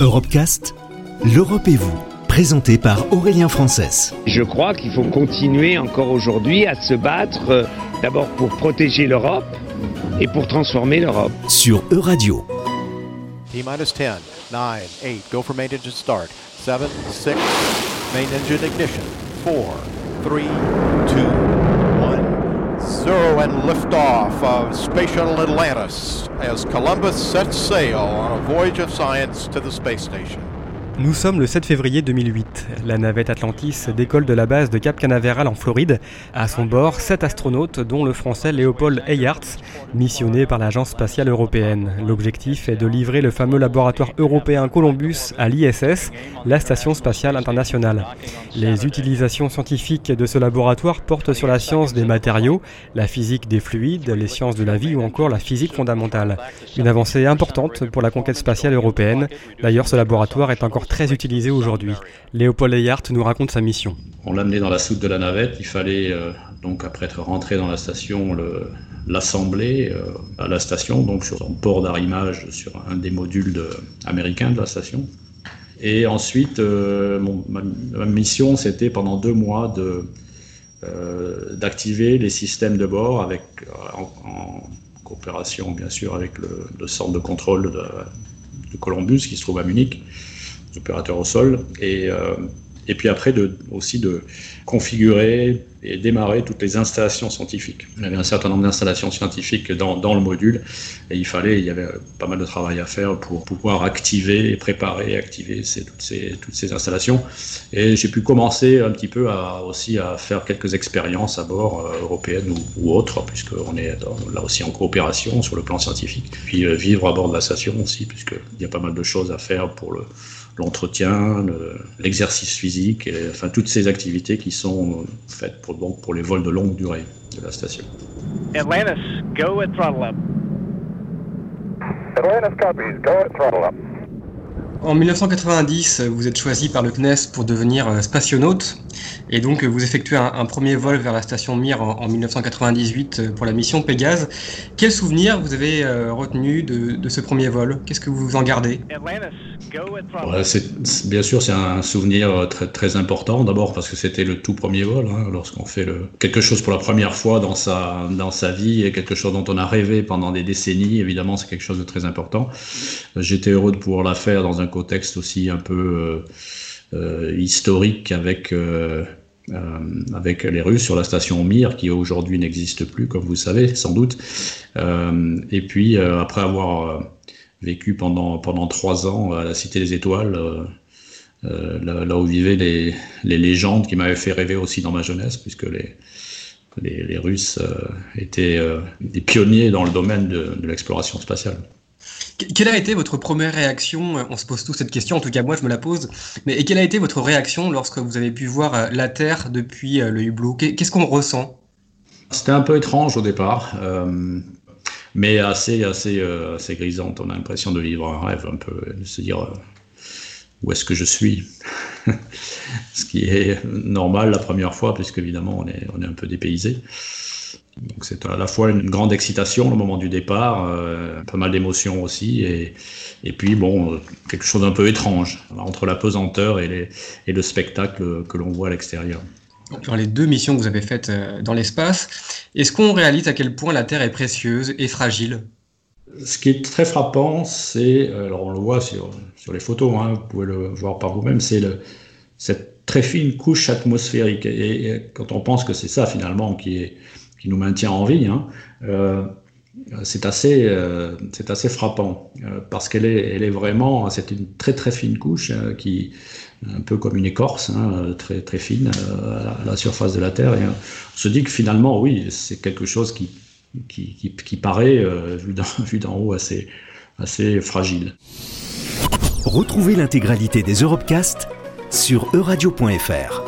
Europecast, l'Europe et vous, présenté par Aurélien Frances. Je crois qu'il faut continuer encore aujourd'hui à se battre euh, d'abord pour protéger l'Europe et pour transformer l'Europe. Sur Euradio. T-minus 10, 9, 8, go for main engine start. 7, 6, main engine ignition. 4, 3, 2, 1, 0 and liftoff of Space Shuttle Atlantis as Columbus sets sail on a voyage of science to the space station. Nous sommes le 7 février 2008. La navette Atlantis décolle de la base de Cap Canaveral en Floride. À son bord, sept astronautes, dont le français Léopold Eyarts, missionné par l'Agence spatiale européenne. L'objectif est de livrer le fameux laboratoire européen Columbus à l'ISS, la station spatiale internationale. Les utilisations scientifiques de ce laboratoire portent sur la science des matériaux, la physique des fluides, les sciences de la vie ou encore la physique fondamentale. Une avancée importante pour la conquête spatiale européenne. D'ailleurs, ce laboratoire est encore très utilisé aujourd'hui. Léopold Eyart nous raconte sa mission. On l'a amené dans la soute de la navette. Il fallait euh, donc après être rentré dans la station l'assembler euh, à la station, donc sur son port d'arrimage sur un des modules américains de la station. Et ensuite, euh, ma, mission, c'était pendant deux mois de d'activer les systèmes de bord avec en, coopération bien sûr avec le, centre de contrôle de Columbus qui se trouve à Munich opérateurs au sol, et, euh, et puis après de, aussi de configurer et démarrer toutes les installations scientifiques. Y avait un certain nombre d'installations scientifiques dans, dans, le module, et il fallait, il y avait pas mal de travail à faire pour pouvoir activer préparer, activer toutes, ces, toutes ces installations. Et j'ai pu commencer un petit peu aussi à faire quelques expériences à bord, euh, européennes ou, ou autres, puisqu'on est là aussi en coopération sur le plan scientifique. Puis euh, vivre à bord de la station aussi, puisqu'il y a pas mal de choses à faire pour le l'entretien, l'exercice le, physique, et, enfin toutes ces activités qui sont faites pour, donc, pour les vols de longue durée de la station. Atlantis, go at throttle up. Atlantis copies, go at throttle up. En 1990, vous êtes choisi par le CNES pour devenir spationaute et donc vous effectuez un, premier vol vers la station Mir en, en, 1998 pour la mission Pégase. Quel souvenir vous avez euh, retenu de, ce premier vol? Qu'est-ce que vous en gardez? Bien sûr, c'est un souvenir très, important. D'abord parce que c'était le tout premier vol, hein, lorsqu'on fait quelque chose pour la première fois dans sa, dans sa vie et quelque chose dont on a rêvé pendant des décennies. Évidemment, c'est quelque chose de très important. J'étais heureux de pouvoir la faire dans un contexte aussi un peu euh, euh, historique avec euh, avec les Russes sur la station Mir, qui aujourd'hui n'existe plus, comme vous savez, sans doute. et puis, après avoir vécu pendant, pendant trois ans à la Cité des Étoiles, là, là, où vivaient les, les légendes qui m'avaient fait rêver aussi dans ma jeunesse, puisque les, les, Russes étaient des pionniers dans le domaine de, de l'exploration spatiale. Quelle a été votre première réaction On se pose tous cette question, en tout cas moi je me la pose. Mais quelle a été votre réaction lorsque vous avez pu voir la Terre depuis le hublot Qu'est-ce qu'on ressent? C'était un peu étrange au départ, euh, mais assez, assez, euh, assez grisante. On a l'impression de vivre un rêve, un peu, de se dire euh, où est-ce que je suis? Ce qui est normal la première fois, puisque évidemment on est, on est un peu dépaysé. Donc c'est à la fois une grande excitation le moment du départ, euh, pas mal d'émotions aussi, et, et puis bon, quelque chose d'un peu étrange entre la pesanteur et, les, et le spectacle que l'on voit à l'extérieur. Dans les deux missions que vous avez faites dans l'espace, est-ce qu'on réalise à quel point la Terre est précieuse et fragile? Ce qui est très frappant, c'est, alors on le voit sur, sur les photos, hein, vous pouvez le voir par vous-même, c'est cette très fine couche atmosphérique. Et, et quand on pense que c'est ça finalement qui est qui nous maintient en vie, hein, euh, c'est assez, euh, assez frappant euh, parce qu'elle est, elle est vraiment, c'est une très très fine couche qui, un peu comme une écorce, hein, très très fine à la surface de la Terre. Et on se dit que finalement, oui, c'est quelque chose qui, qui, qui, qui paraît, vu d'en haut, assez, assez fragile. Retrouvez l'intégralité des Europecast sur euradio.fr.